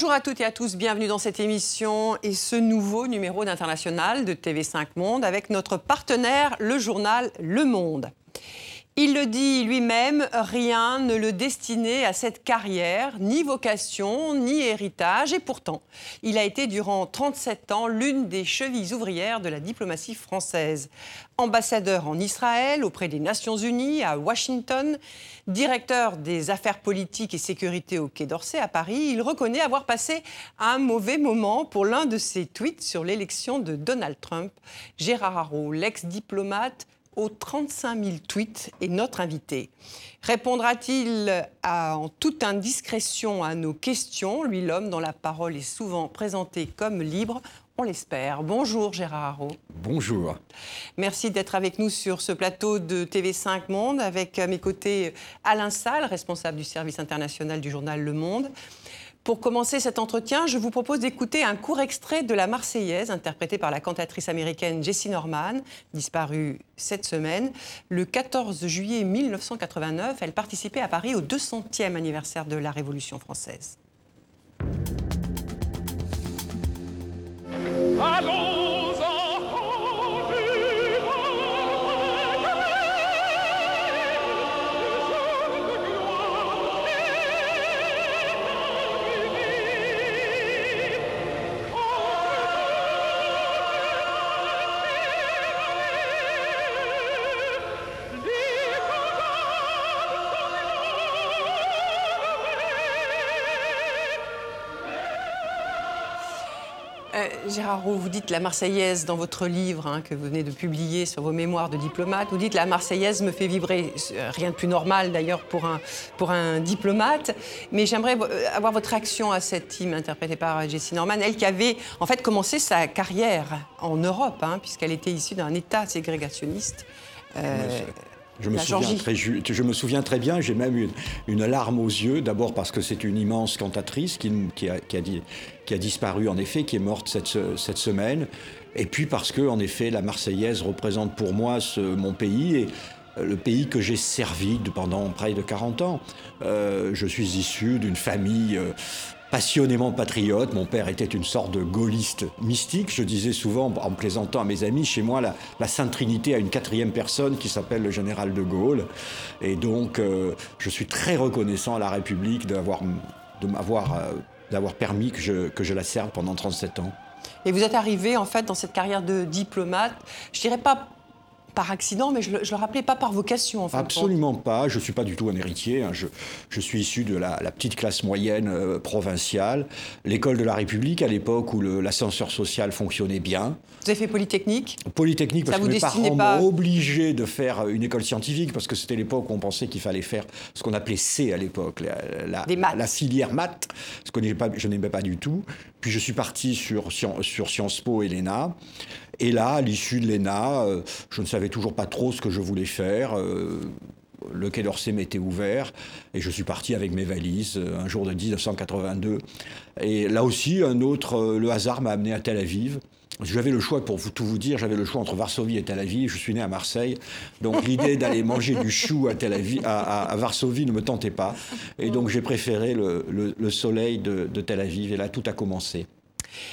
Bonjour à toutes et à tous, bienvenue dans cette émission et ce nouveau numéro d'International de TV5 Monde avec notre partenaire, le journal Le Monde. Il le dit lui-même, rien ne le destinait à cette carrière, ni vocation, ni héritage, et pourtant, il a été durant 37 ans l'une des chevilles ouvrières de la diplomatie française. Ambassadeur en Israël, auprès des Nations Unies, à Washington, directeur des affaires politiques et sécurité au Quai d'Orsay à Paris, il reconnaît avoir passé un mauvais moment pour l'un de ses tweets sur l'élection de Donald Trump. Gérard Haro, l'ex-diplomate, aux 35 000 tweets est notre invité. Répondra-t-il en toute indiscrétion à nos questions? Lui, l'homme dont la parole est souvent présentée comme libre, on l'espère. Bonjour Gérard Haro. Bonjour. Merci d'être avec nous sur ce plateau de TV5 Monde, avec à mes côtés Alain Salle, responsable du service international du journal Le Monde. Pour commencer cet entretien, je vous propose d'écouter un court extrait de la Marseillaise, interprétée par la cantatrice américaine Jessie Norman, disparue cette semaine. Le 14 juillet 1989, elle participait à Paris au 200e anniversaire de la Révolution française. Vous dites la Marseillaise dans votre livre hein, que vous venez de publier sur vos mémoires de diplomate. Vous dites la Marseillaise me fait vibrer. Rien de plus normal d'ailleurs pour un, diplomate. Mais j'aimerais euh, avoir votre réaction à cette hymne interprétée par Jessie Norman. Elle qui avait en fait commencé sa carrière en Europe, hein, puisqu'elle était issue d'un État ségrégationniste. Euh, je me, souviens très, je me, souviens très, bien, j'ai même une, une, larme aux yeux, d'abord parce que c'est une immense cantatrice qui, qui, a, qui, a, qui, a, disparu en effet, qui est morte cette, cette, semaine, et puis parce que en effet la Marseillaise représente pour moi ce, mon pays et euh, le pays que j'ai servi pendant près de 40 ans. Euh, je suis issu d'une famille euh, passionnément patriote. Mon père était une sorte de gaulliste mystique. Je disais souvent, en plaisantant à mes amis, chez moi, la, Sainte Trinité a une quatrième personne qui s'appelle le général de Gaulle. Et donc, euh, je suis très reconnaissant à la République euh, d'avoir permis que je, que je la serve pendant 37 ans. Et vous êtes arrivé, en fait, dans cette carrière de diplomate, je dirais pas par accident, mais je le, le rappelais pas par vocation. En Absolument pas. Je ne suis pas du tout un héritier. Hein. Je, je, suis issu de la, petite classe moyenne euh, provinciale. L'école de la République, à l'époque où l'ascenseur social fonctionnait bien. Vous avez fait Polytechnique? Polytechnique, parce que mes parents m'ont obligé de faire une école scientifique, parce que c'était l'époque où on pensait qu'il fallait faire ce qu'on appelait C à l'époque, la, la, filière maths, ce que je n'aimais pas du tout. Puis je suis parti sur, Sciences Po et l'ENA. Et là, à l'issue de l'ENA, euh, je ne savais toujours pas trop ce que je voulais faire. Euh, le Quai d'Orsay m'était ouvert et je suis parti avec mes valises euh, un jour de 1982. Et là aussi, un autre, le hasard m'a amené à Tel Aviv. J'avais le choix, pour tout vous dire, j'avais le choix entre Varsovie et Tel Aviv. Je suis né à Marseille, donc l'idée d'aller manger du chou à, Tel Aviv, à, Varsovie ne me tentait pas. Et donc j'ai préféré le, soleil de Tel Aviv. Et là, tout a commencé.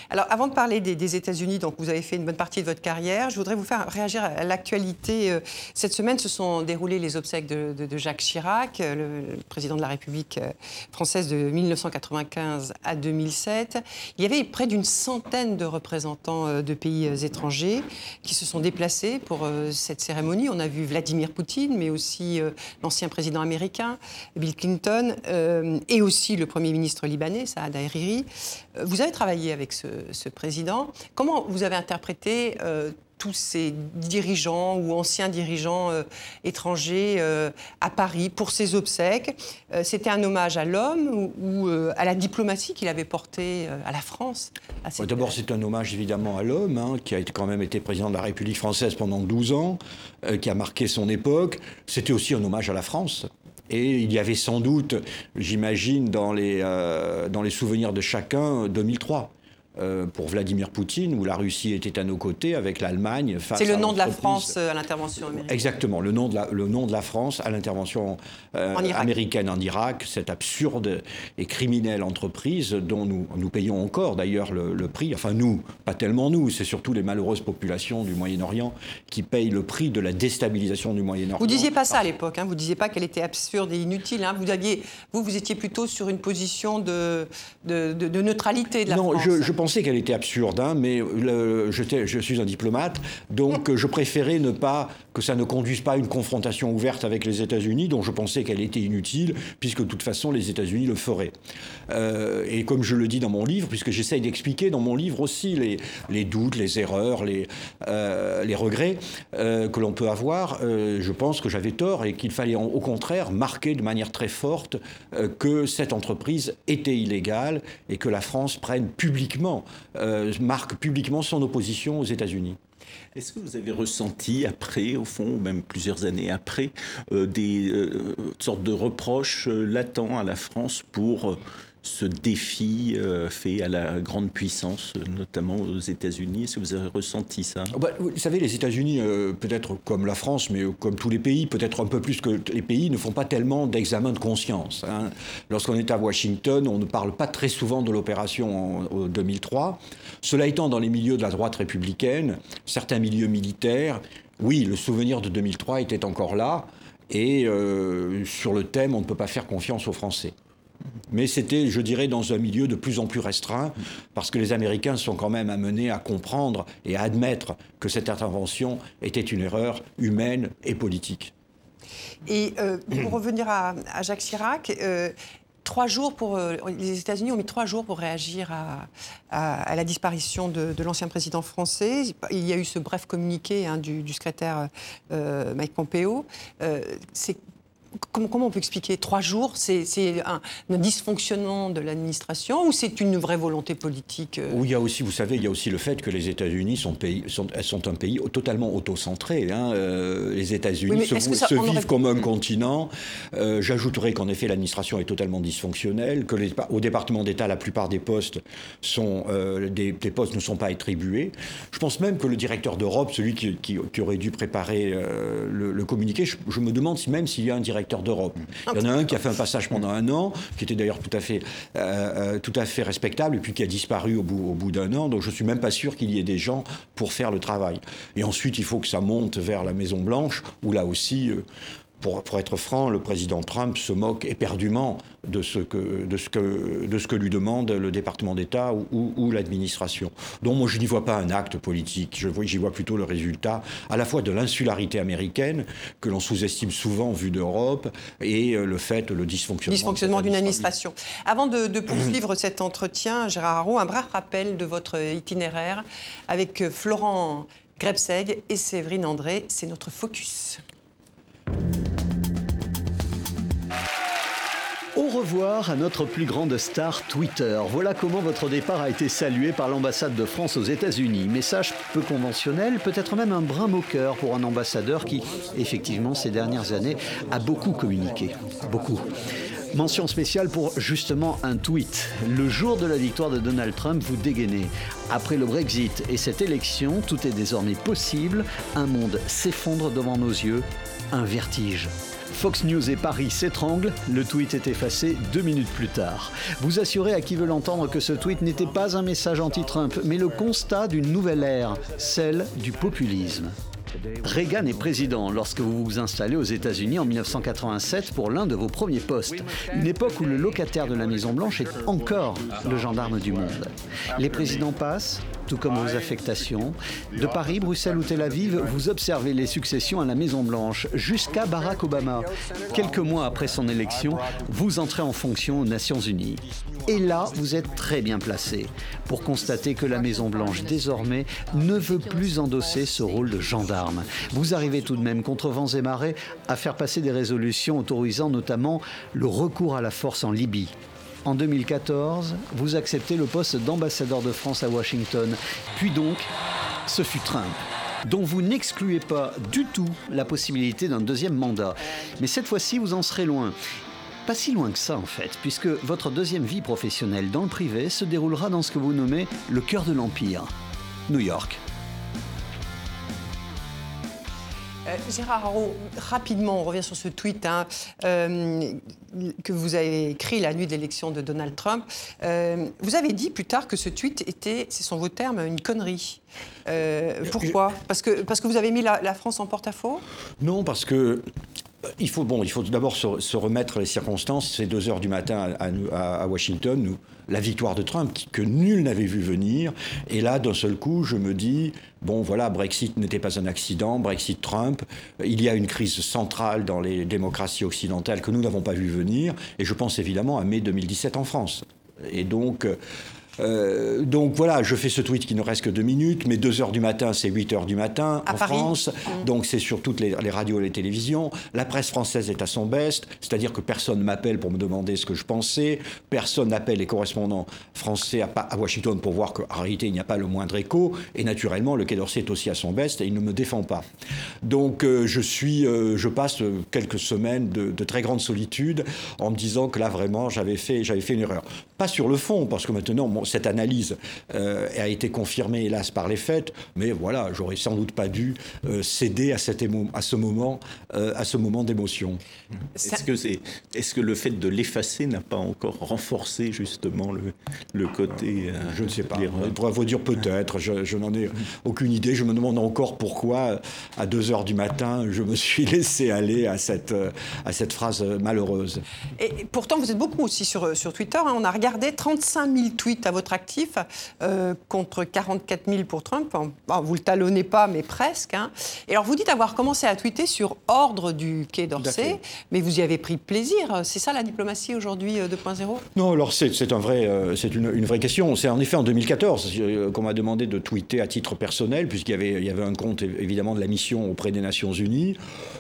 Alors, avant de parler des, États-Unis, donc vous avez fait une bonne partie de votre carrière, je voudrais vous faire réagir à l'actualité. Euh, cette semaine se sont déroulées les obsèques de, Jacques Chirac, euh, le, président de la République euh, française de 1995 à 2007. Il y avait près d'une centaine de représentants de pays étrangers qui se sont déplacés pour cette cérémonie. On a vu Vladimir Poutine, mais aussi l'ancien président américain, Bill Clinton, et aussi le Premier ministre libanais, Saad Hariri. Vous avez travaillé avec ce, président. Comment vous avez interprété euh, tous ces dirigeants ou anciens dirigeants euh, étrangers euh, à Paris pour ses obsèques? C'était un hommage à l'homme ou, à la diplomatie qu'il avait portée à la France D'abord, c'est un hommage évidemment à l'homme, hein, qui a quand même été président de la République française pendant 12 ans, qui a marqué son époque. C'était aussi un hommage à la France. Et il y avait sans doute, j'imagine, dans, les dans les souvenirs de chacun, 2003. Euh, pour Vladimir Poutine, où la Russie était à nos côtés avec l'Allemagne face C'est le nom de la France euh, à l'intervention américaine. Exactement, le nom de la, le nom de la France à l'intervention euh, américaine en Irak, cette absurde et criminelle entreprise dont nous, nous payons encore d'ailleurs le, prix. Enfin nous, pas tellement nous, c'est surtout les malheureuses populations du Moyen-Orient qui payent le prix de la déstabilisation du Moyen-Orient. Vous disiez pas ça à l'époque, hein, vous disiez pas qu'elle était absurde et inutile. Hein. Vous, aviez, vous, vous étiez plutôt sur une position de, de, de, neutralité de la non, France. Je, je pensais qu'elle était absurde, hein, mais je, je, suis un diplomate, donc je préférais ne pas que ça ne conduise pas à une confrontation ouverte avec les États-Unis, dont je pensais qu'elle était inutile, puisque de toute façon les États-Unis le feraient. Euh, et comme je le dis dans mon livre, puisque j'essaye d'expliquer dans mon livre aussi les, les doutes, les erreurs, les, euh, les regrets euh, que l'on peut avoir, je pense que j'avais tort et qu'il fallait au contraire marquer de manière très forte que cette entreprise était illégale et que la France prenne publiquement euh, marque publiquement son opposition aux États-Unis. Est-ce que vous avez ressenti après, au fond, ou même plusieurs années après, euh, des euh, sortes de reproches latents à la France pour ce défi euh, fait à la grande puissance, notamment aux États-Unis Est-ce que vous avez ressenti ça? Oh, bah, Vous savez, les États-Unis, euh, peut-être comme la France, mais comme tous les pays, peut-être un peu plus que les pays, ne font pas tellement d'examen de conscience. Hein. Lorsqu'on est à Washington, on ne parle pas très souvent de l'opération en, 2003. Cela étant, dans les milieux de la droite républicaine, certains milieux militaires, oui, le souvenir de 2003 était encore là. Et euh, sur le thème, on ne peut pas faire confiance aux Français. Mais c'était, je dirais, dans un milieu de plus en plus restreint, parce que les Américains sont quand même amenés à comprendre et à admettre que cette intervention était une erreur humaine et politique. Et euh, pour revenir à, Jacques Chirac, euh, trois jours pour euh, les États-Unis ont mis trois jours pour réagir à, la disparition de, l'ancien président français. Il y a eu ce bref communiqué hein, du, secrétaire Mike Pompeo. c'est Comment, on peut expliquer Trois jours, c'est un, dysfonctionnement de l'administration ou c'est une vraie volonté politique euh? Oui, il y a aussi, vous savez, il y a aussi le fait que les États-Unis sont, sont, sont, un pays totalement auto-centré. Hein. Euh, les États-Unis se, vivent comme un continent. Euh, j'ajouterais qu'en effet, l'administration est totalement dysfonctionnelle, que les, au département d'État, la plupart des postes, sont, des, postes ne sont pas attribués. Je pense même que le directeur d'Europe, celui qui, aurait dû préparer le, communiqué, je, je me demande même s'il y a un directeur d'Europe. Il y en a un qui a fait un passage pendant un an, qui était d'ailleurs tout, à fait, euh, euh, tout à fait respectable, et puis qui a disparu au bout, au bout d'un an. Donc je ne suis même pas sûr qu'il y ait des gens pour faire le travail. Et ensuite, il faut que ça monte vers la Maison-Blanche, où là aussi, euh, pour, être franc, le président Trump se moque éperdument de ce que, de ce que, de ce que lui demande le département d'État ou, l'administration. Donc moi, je n'y vois pas un acte politique. J'y vois, plutôt le résultat à la fois de l'insularité américaine, que l'on sous-estime souvent vu d'Europe, et euh, le fait, le dysfonctionnement, dysfonctionnement d'une administration. Avant de, poursuivre cet entretien, Gérard Haro, un bref rappel de votre itinéraire avec euh, Florent Grebseg et Séverine André. C'est notre focus. Au revoir à notre plus grande star Twitter. Voilà comment votre départ a été salué par l'ambassade de France aux États-Unis. Message peu conventionnel, peut-être même un brin moqueur pour un ambassadeur qui, effectivement, ces dernières années, a beaucoup communiqué. Beaucoup. Mention spéciale pour justement un tweet. Le jour de la victoire de Donald Trump, vous dégainez. Après le Brexit et cette élection, tout est désormais possible. Un monde s'effondre devant nos yeux. Un vertige. Fox News et Paris s'étranglent, le tweet est effacé deux minutes plus tard. Vous assurez à qui veut l'entendre que ce tweet n'était pas un message anti-Trump, mais le constat d'une nouvelle ère, celle du populisme. Reagan est président lorsque vous vous installez aux États-Unis en 1987 pour l'un de vos premiers postes, une époque où le locataire de la Maison-Blanche est encore le gendarme du monde. Les présidents passent, tout comme vos affectations. De Paris, Bruxelles ou Tel Aviv, vous observez les successions à la Maison-Blanche jusqu'à Barack Obama. Quelques mois après son élection, vous entrez en fonction aux Nations Unies. Et là, vous êtes très bien placé pour constater que la Maison-Blanche, désormais, ne veut plus endosser ce rôle de gendarme. Vous arrivez tout de même, contre vents et marées, à faire passer des résolutions autorisant notamment le recours à la force en Libye. En 2014, vous acceptez le poste d'ambassadeur de France à Washington. Puis donc, ce fut Trump dont vous n'excluez pas du tout la possibilité d'un deuxième mandat. Mais cette fois-ci, vous en serez loin. Pas si loin que ça en fait, puisque votre deuxième vie professionnelle dans le privé se déroulera dans ce que vous nommez le cœur de l'Empire, New York. Euh, Gérard Haro, rapidement, on revient sur ce tweet hein, euh, que vous avez écrit la nuit de l'élection de Donald Trump. Euh, vous avez dit plus tard que ce tweet était, ce sont vos termes, une connerie. pourquoi? parce que, parce que vous avez mis la, France en porte-à-faux? Non, parce que il faut, bon, il faut d'abord se, remettre les circonstances. C'est 2 heures du matin à, Washington, nous, la victoire de Trump, que nul n'avait vu venir. Et là, d'un seul coup, je me dis, bon, voilà, Brexit n'était pas un accident, Brexit Trump. Il y a une crise centrale dans les démocraties occidentales que nous n'avons pas vu venir. Et je pense évidemment à mai 2017 en France. Et donc, euh, donc voilà, je fais ce tweet qui ne reste que deux minutes, mais 2 heures du matin, c'est 8 heures du matin en France. Mmh. Donc c'est sur toutes les, radios et les télévisions. La presse française est à son best, c'est-à-dire que personne m'appelle pour me demander ce que je pensais, personne n'appelle les correspondants français à, Washington pour voir qu'en réalité il n'y a pas le moindre écho, et naturellement le Quai d'Orsay est aussi à son best et il ne me défend pas. Donc euh, je suis, euh, je passe quelques semaines de, de, très grande solitude en me disant que là vraiment j'avais fait, j'avais fait une erreur. Pas sur le fond, parce que maintenant cette analyse euh, a été confirmée, hélas, par les faits, mais voilà, j'aurais sans doute pas dû euh, céder à, cet à ce moment, euh, à ce moment d'émotion. Est-ce que, c'est, est-ce que le fait de l'effacer n'a pas encore renforcé justement le, le côté Je ne sais pas. On pourrait vous dire peut-être, je, n'en ai aucune idée. Je me demande encore pourquoi, à 2 heures du matin, je me suis laissé aller à cette, à cette phrase malheureuse. Et pourtant, vous êtes beaucoup aussi sur, sur Twitter. Hein. On a regardé 35 000 tweets à votre actif euh, contre 44 000 pour Trump. vous le talonnez pas, mais presque. Hein. Et alors, vous dites avoir commencé à tweeter sur ordre du Quai d'Orsay, mais vous y avez pris plaisir. C'est ça la diplomatie aujourd'hui 2.0 euh, Non, alors c'est un vrai, euh, c'est une, une, vraie question. C'est en effet en 2014 qu'on m'a demandé de tweeter à titre personnel, puisqu'il y avait, il y avait un compte évidemment de la mission auprès des Nations Unies.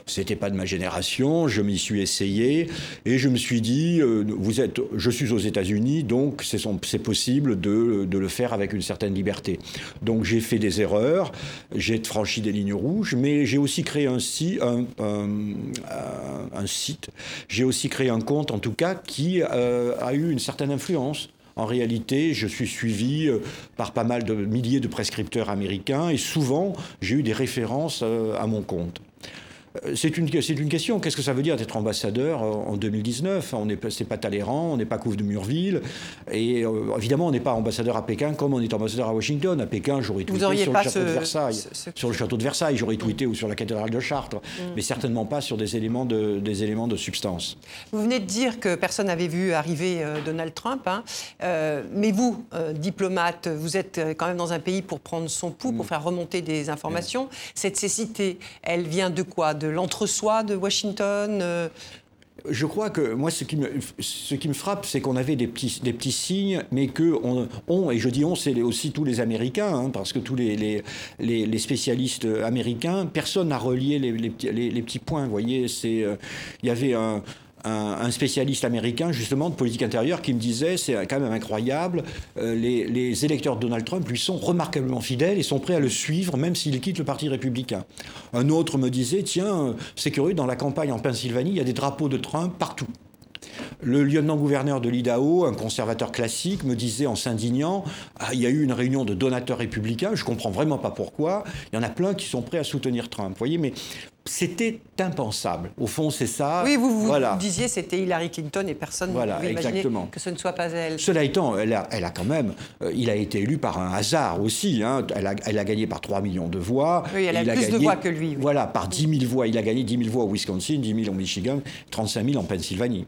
C'était pas de ma génération. Je m'y suis essayé et je me suis dit, vous êtes, je suis aux États-Unis, donc c'est possible de, le faire avec une certaine liberté. Donc j'ai fait des erreurs, j'ai franchi des lignes rouges, mais j'ai aussi créé un, un, site, j'ai aussi créé un compte en tout cas qui euh, a eu une certaine influence. En réalité, je suis suivi euh, par pas mal de milliers de prescripteurs américains et souvent j'ai eu des références euh, à mon compte. Euh, c'est une, une question. Qu'est-ce que ça veut dire d'être ambassadeur euh, en 2019 On n'est pas Talleyrand, on n'est pas Couve de Murville. Et euh, évidemment, on n'est pas ambassadeur à Pékin comme on est ambassadeur à Washington. À Pékin, j'aurais tweeté sur le château de Versailles. Sur le château de Versailles, j'aurais tweeté ou sur la cathédrale de Chartres. Mm. Mais certainement pas sur des éléments, de, des éléments de substance. Vous venez de dire que personne n'avait vu arriver Donald Trump. Hein. mais vous, diplomate, vous êtes quand même dans un pays pour prendre son pouls, pour mm. faire remonter des informations. Cette cécité, elle vient de quoi? De l'entre-soi de Washington euh, je crois que moi, ce qui me, ce qui me frappe, c'est qu'on avait des petits, des petits signes, mais que on, et je dis on, c'est aussi tous les Américains, hein, parce que tous les, les, spécialistes américains, personne n'a relié les, les, petits points. Vous voyez, c'est, euh, il y avait un, un, spécialiste américain justement de politique intérieure qui me disait c'est quand même incroyable, euh, les, électeurs de Donald Trump lui sont remarquablement fidèles et sont prêts à le suivre même s'il quitte le Parti républicain. Un autre me disait tiens, c'est curieux, dans la campagne en Pennsylvanie, il y a des drapeaux de Trump partout. Le lieutenant-gouverneur de l'Idaho, un conservateur classique, me disait en s'indignant ah, il y a eu une réunion de donateurs républicains, je comprends vraiment pas pourquoi. Il y en a plein qui sont prêts à soutenir Trump. Vous voyez, mais c'était impensable. Au fond, c'est ça. Oui, vous, vous disiez c'était Hillary Clinton et personne voilà, ne exactement. que ce ne soit pas elle. Cela étant, elle a, elle a quand même, euh, il a été élu par un hasard aussi. Hein. Elle, a, elle, a, gagné par 3 millions de voix. Oui, elle a plus de voix que lui. Voilà, par 10 000 voix. Il a gagné 10 000 voix au Wisconsin, 10 000 au Michigan, 35 000 en Pennsylvanie.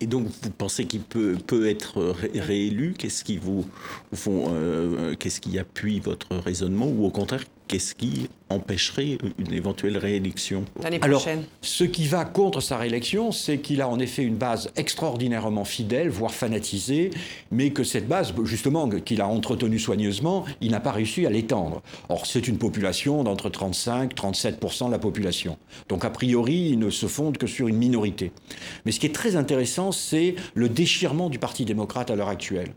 Et donc, vous pensez qu'il peut, peut être réélu? Qu'est-ce qui vous, font, euh, qu'est-ce qui appuie votre raisonnement? Ou au contraire, qu'est-ce qui empêcherait une éventuelle réélection prochaine. ce qui va contre sa réélection, c'est qu'il a en effet une base extraordinairement fidèle, voire fanatisée, mais que cette base, justement, qu'il a entretenue soigneusement, il n'a pas réussi à l'étendre. Or, c'est une population d'entre 35 37% de la population. Donc, a priori, il ne se fonde que sur une minorité. Mais ce qui est très intéressant, c'est le déchirement du Parti démocrate à l'heure actuelle.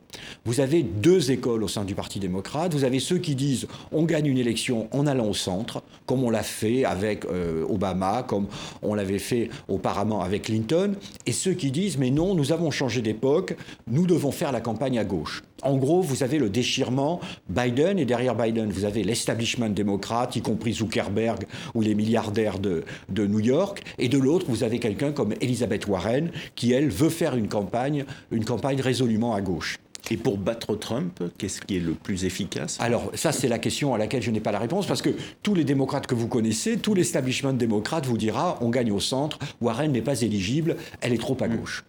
Vous avez deux écoles au sein du Parti démocrate. Vous avez ceux qui disent on gagne une élection en allant au centre, comme on l'a fait avec euh, Obama, comme on l'avait fait auparavant avec Clinton, et ceux qui disent mais non, nous avons changé d'époque, nous devons faire la campagne à gauche. En gros, vous avez le déchirement Biden, et derrière Biden, vous avez l'establishment démocrate, y compris Zuckerberg ou les milliardaires de, de New York, et de l'autre, vous avez quelqu'un comme Elizabeth Warren, qui, elle, veut faire une campagne, une campagne résolument à gauche. Et pour battre Trump, qu'est-ce qui est le plus efficace? Alors, ça, c'est la question à laquelle je n'ai pas la réponse, parce que tous les démocrates que vous connaissez, tout l'establishment démocrate vous dira on gagne au centre, Warren n'est pas éligible, elle est trop à gauche.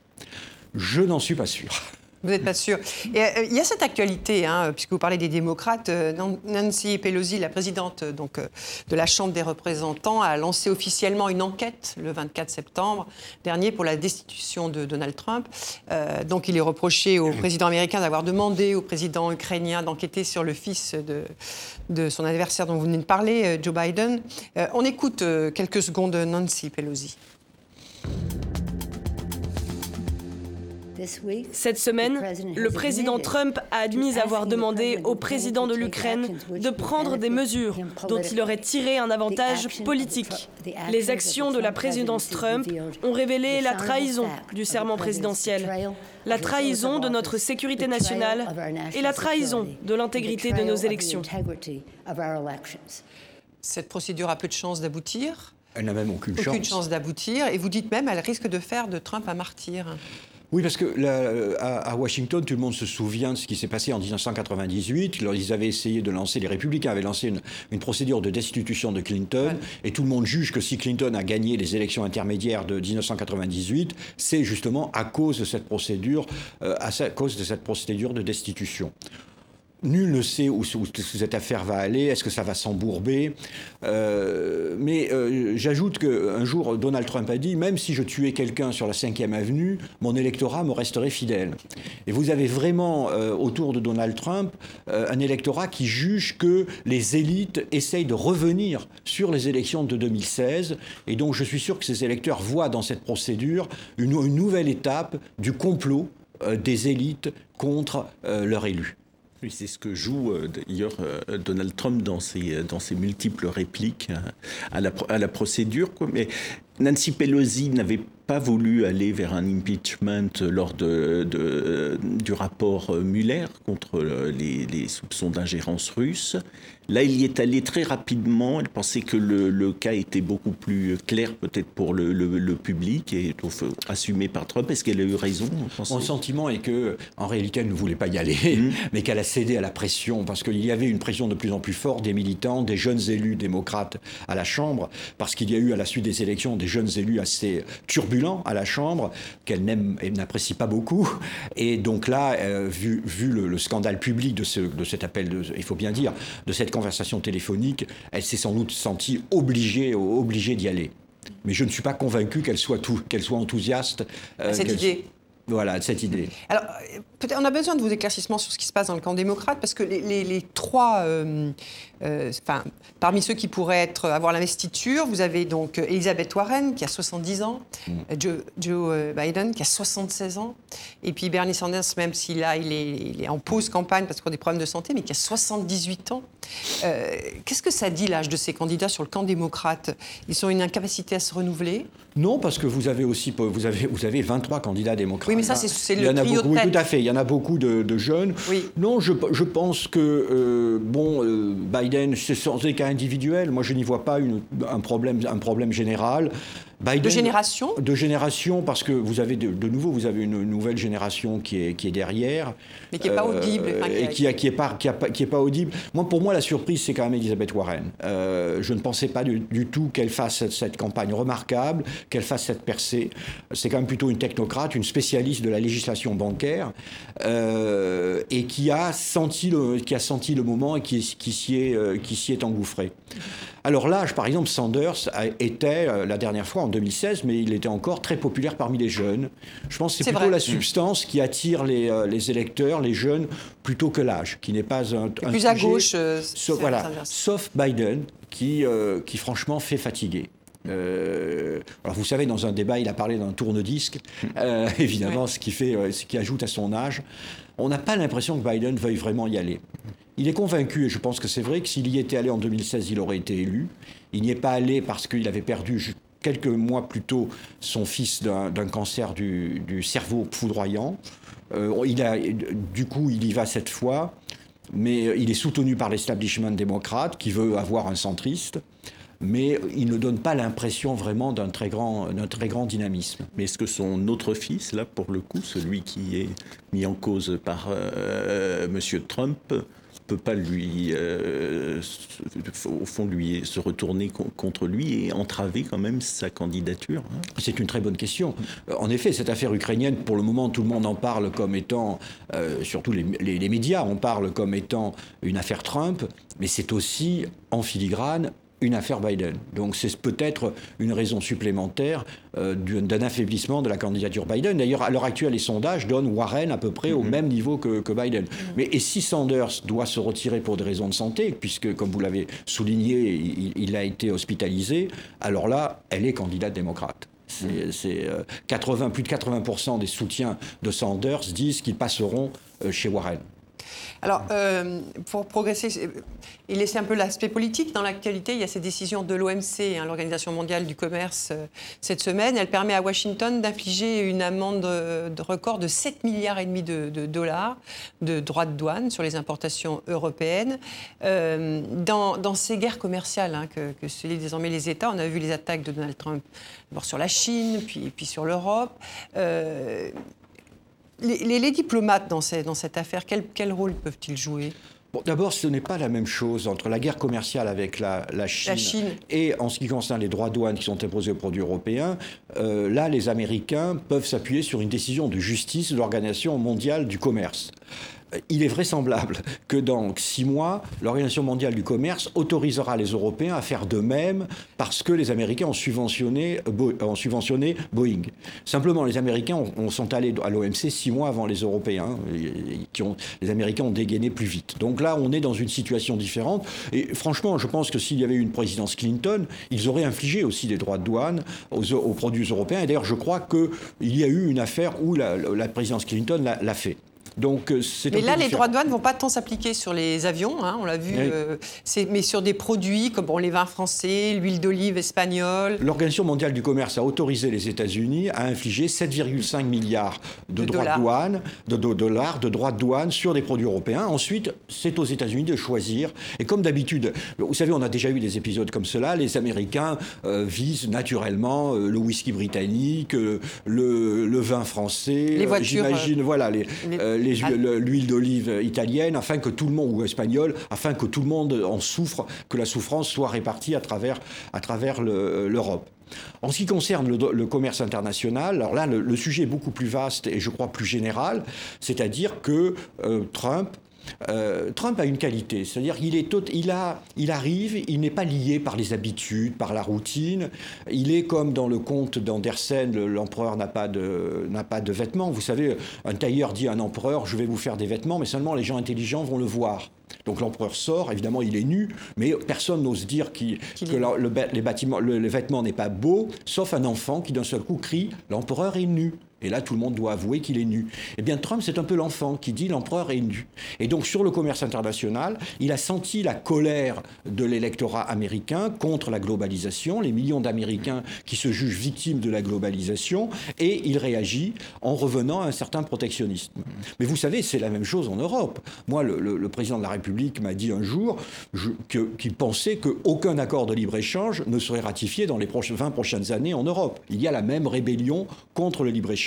Je n'en suis pas sûr. Vous n'êtes pas sûr. Euh, il y a cette actualité, hein, puisque vous parlez des démocrates. Euh, Nancy Pelosi, la présidente euh, donc, de la Chambre des représentants, a lancé officiellement une enquête le 24 septembre dernier pour la destitution de Donald Trump. donc il est reproché au président américain d'avoir demandé au président ukrainien d'enquêter sur le fils de, de, son adversaire dont vous venez de parler, Joe Biden. on écoute quelques secondes Nancy Pelosi. Cette semaine, le président Trump a admis avoir demandé au président de l'Ukraine de prendre des mesures dont il aurait tiré un avantage politique. Les actions de la présidence Trump ont révélé la trahison du serment présidentiel, la trahison de notre sécurité nationale et la trahison de l'intégrité de nos élections. Cette procédure a peu de chances d'aboutir Elle n'a même aucune, aucune chance d'aboutir. Et vous dites même qu'elle risque de faire de Trump un martyr. Oui, parce que euh, à, Washington, tout le monde se souvient de ce qui s'est passé en 1998. Ils avaient essayé de lancer, les républicains avaient lancé une, procédure de destitution de Clinton, et tout le monde juge que si Clinton a gagné les élections intermédiaires de 1998, c'est justement à cause de cette procédure, euh, à cause de cette procédure de destitution. Nul ne sait où, cette affaire va aller, est-ce que ça va s'embourber. Euh, mais euh, j'ajoute qu'un jour, Donald Trump a dit, même si je tuais quelqu'un sur la 5e avenue, mon électorat me resterait fidèle. Et vous avez vraiment euh, autour de Donald Trump un électorat qui juge que les élites essayent de revenir sur les élections de 2016. Et donc je suis sûr que ces électeurs voient dans cette procédure une, nouvelle étape du complot des élites contre leurs c'est ce que joue euh, d'ailleurs euh, Donald Trump dans ses, dans ses multiples répliques euh, à la, à la procédure. Mais Nancy Pelosi n'avait pas voulu aller vers un impeachment lors de, du rapport Mueller contre les, les soupçons d'ingérence russe. Là, il y est allé très rapidement. Elle pensait que le, cas était beaucoup plus clair, peut-être pour le, public et assumé par Trump. Est-ce qu'elle a eu raison Mon sentiment est que, en réalité, elle ne voulait pas y aller, mmh. mais qu'elle a cédé à la pression, parce qu'il y avait une pression de plus en plus forte des militants, des jeunes élus démocrates à la Chambre, parce qu'il y a eu à la suite des élections des jeunes élus assez turbulents à la Chambre, qu'elle n'apprécie pas beaucoup. Et donc là, euh, vu, vu le, scandale public de, ce, de cet appel, de, il faut bien dire, de cette conversation téléphonique, elle s'est sans doute sentie obligée, obligée d'y aller. Mais je ne suis pas convaincu qu'elle soit, qu'elle soit enthousiaste. Euh, cette idée voilà, cette idée. Alors, peut-être on a besoin de vos éclaircissements sur ce qui se passe dans le camp démocrate, parce que les, trois, euh, euh, enfin, parmi ceux qui pourraient être, avoir l'investiture, vous avez donc Elisabeth Warren, qui a 70 ans, mm. Joe, Biden, qui a 76 ans, et puis Bernie Sanders, même s'il il est, il est en pause campagne parce qu'il a des problèmes de santé, mais qui a 78 ans. Qu'est-ce que ça dit, l'âge de ces candidats sur le camp démocrate? Ils ont une incapacité à se renouveler? Non, parce que vous avez aussi vous avez, vous avez 23 candidats démocrates mais ça, c'est le trio beaucoup, Tout à fait. Il y en a beaucoup de, jeunes. Non, je, pense que, euh, bon, euh, Biden, c'est sans cas individuels. Moi, je n'y vois pas un, problème, un problème général de génération De génération, parce que vous avez de, nouveau, vous avez une nouvelle génération qui est, qui est derrière. Mais qui n'est pas euh, audible. et qui n'est qui est pas, qui qui est pas audible. Moi, pour moi, la surprise, c'est quand même Elisabeth Warren. Euh, je ne pensais pas du, tout qu'elle fasse cette, campagne remarquable, qu'elle fasse cette percée. C'est quand même plutôt une technocrate, une spécialiste de la législation bancaire, euh, et qui a, senti le, qui a senti le moment et qui, qui s'y est, qui est engouffré. Alors l'âge, par exemple, Sanders était euh, la dernière fois en 2016, mais il était encore très populaire parmi les jeunes. Je pense que c'est plutôt la substance qui attire euh, les, électeurs, les jeunes, plutôt que l'âge, qui n'est pas un, un plus à gauche. Euh, voilà, sauf Biden, qui, qui franchement fait fatiguer. alors vous savez, dans un débat, il a parlé d'un tourne-disque, évidemment, ce, qui fait, ce qui ajoute à son âge. On n'a pas l'impression que Biden veuille vraiment y aller. Il est convaincu, et je pense que c'est vrai, que s'il y était allé en 2016, il aurait été élu. Il n'y est pas allé parce qu'il avait perdu quelques mois plus tôt son fils d'un cancer du, cerveau foudroyant. Euh, du coup, il y va cette fois, mais il est soutenu par l'establishment démocrate qui veut avoir un centriste mais il ne donne pas l'impression vraiment d'un très, grand, très grand dynamisme. Mais est-ce que son autre fils, là, pour le coup, celui qui est mis en cause par euh, M. Trump, peut pas lui, euh, au fond, lui se retourner contre lui et entraver quand même sa candidature hein. C'est une très bonne question. Euh, en effet, cette affaire ukrainienne, pour le moment, tout le monde en parle comme étant, euh, surtout les, les, médias en parlent comme étant une affaire Trump, mais c'est aussi en filigrane une affaire Biden. Donc c'est peut-être une raison supplémentaire euh, d'un affaiblissement de la candidature Biden. D'ailleurs, à l'heure actuelle, les sondages donnent Warren à peu près au mm-hmm. même niveau que, Biden. Mm-hmm. Mais et si Sanders doit se retirer pour des raisons de santé, puisque, comme vous l'avez souligné, il, a été hospitalisé, alors là, elle est candidate démocrate. C'est 80, mm-hmm. euh, plus de 80% des soutiens de Sanders disent qu'ils passeront euh, chez Warren. Alors, euh, pour progresser et laisser un peu l'aspect politique, dans l'actualité, il y a ces décisions de l'OMC, hein, l'Organisation mondiale du commerce, euh, cette semaine. Elle permet à Washington d'infliger une amende de, record de 7 milliards et demi de, dollars de droits de douane sur les importations européennes. Euh, dans, ces guerres commerciales hein, que, que se livrent désormais les États, on a vu les attaques de Donald Trump d'abord sur la Chine, puis sur l'Europe les, diplomates dans, cette affaire, quel, rôle peuvent-ils jouer? Bon, D'abord, ce n'est pas la même chose entre la guerre commerciale avec la, Chine, et en ce qui concerne les droits de douane qui sont imposés aux produits européens. Euh, là, les Américains peuvent s'appuyer sur une décision de justice de l'Organisation mondiale du commerce il est vraisemblable que dans six mois, l'Organisation mondiale du commerce autorisera les Européens à faire de même parce que les Américains ont subventionné, Boeing. Simplement, les Américains sont allés à l'OMC six mois avant les Européens. Ont, les Américains ont dégainé plus vite. Donc là, on est dans une situation différente. Et franchement, je pense que s'il y avait eu une présidence Clinton, ils auraient infligé aussi des droits de douane aux, produits européens. Et d'ailleurs, je crois qu'il y a eu une affaire où la, la présidence Clinton l'a fait. Donc, euh, mais là, les droits de douane ne vont pas tant s'appliquer sur les avions, hein, on l'a vu, euh, mais sur des produits comme les vins français, l'huile d'olive espagnole. L'Organisation mondiale du commerce a autorisé les États-Unis à infliger 7,5 milliards de, droits de douane, de, dollars de droits de douane sur des produits européens. Ensuite, c'est aux États-Unis de choisir. Et comme d'habitude, vous savez, on a déjà eu des épisodes comme cela. Les Américains euh, visent naturellement le whisky britannique, le, vin français. Les voitures. J'imagine, voilà, les. L'huile d'olive italienne, afin que tout le monde, ou espagnol, afin que tout le monde en souffre, que la souffrance soit répartie à travers, à travers l'Europe. En ce qui concerne le, commerce international, alors là, le, sujet est beaucoup plus vaste et je crois plus général, c'est-à-dire que euh, Trump euh, Trump a une qualité, c'est-à-dire qu'il est il, a, il arrive, il n'est pas lié par les habitudes, par la routine. Il est comme dans le conte d'Andersen, l'empereur n'a pas de n'a pas de vêtements. Vous savez, un tailleur dit à un empereur, je vais vous faire des vêtements, mais seulement les gens intelligents vont le voir. Donc l'empereur sort, évidemment il est nu, mais personne n'ose dire que le, les bâtiments, le, le vêtement n'est pas beau, sauf un enfant qui d'un seul coup crie l'empereur est nu. Et là, tout le monde doit avouer qu'il est nu. Eh bien, Trump, c'est un peu l'enfant qui dit l'empereur est nu. Et donc, sur le commerce international, il a senti la colère de l'électorat américain contre la globalisation, les millions d'Américains qui se jugent victimes de la globalisation, et il réagit en revenant à un certain protectionnisme. Mais vous savez, c'est la même chose en Europe. Moi, le, président de la République m'a dit un jour qu'il pensait qu'aucun accord de libre-échange ne serait ratifié dans les 20 prochaines années en Europe. Il y a la même rébellion contre le libre-échange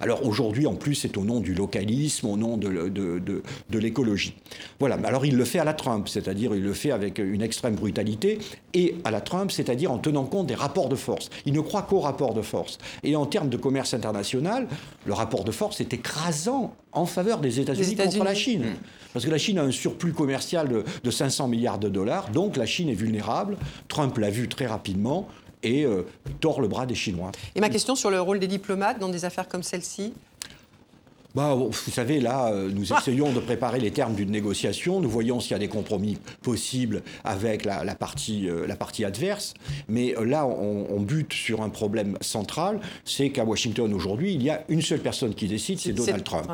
alors aujourd'hui, en plus, c'est au nom du localisme, au nom de, de, l'écologie. Voilà. Alors il le fait à la Trump, c'est-à-dire il le fait avec une extrême brutalité, et à la Trump, c'est-à-dire en tenant compte des rapports de force. Il ne croit qu'aux rapports de force. Et en termes de commerce international, le rapport de force est écrasant en faveur des États-Unis contre la Chine. Hmm. Parce que la Chine a un surplus commercial de, de 500 milliards de dollars, donc la Chine est vulnérable. Trump l'a vu très rapidement et euh, tord le bras des Chinois. Et ma question sur le rôle des diplomates dans des affaires comme celle-ci? Bah, Vous savez, là, euh, nous ah. essayons de préparer les termes d'une négociation. Nous voyons s'il y a des compromis possibles avec la, partie, euh, la partie adverse. Mais euh, là, on, bute sur un problème central c'est qu'à Washington aujourd'hui, il y a une seule personne qui décide, c'est Donald Trump.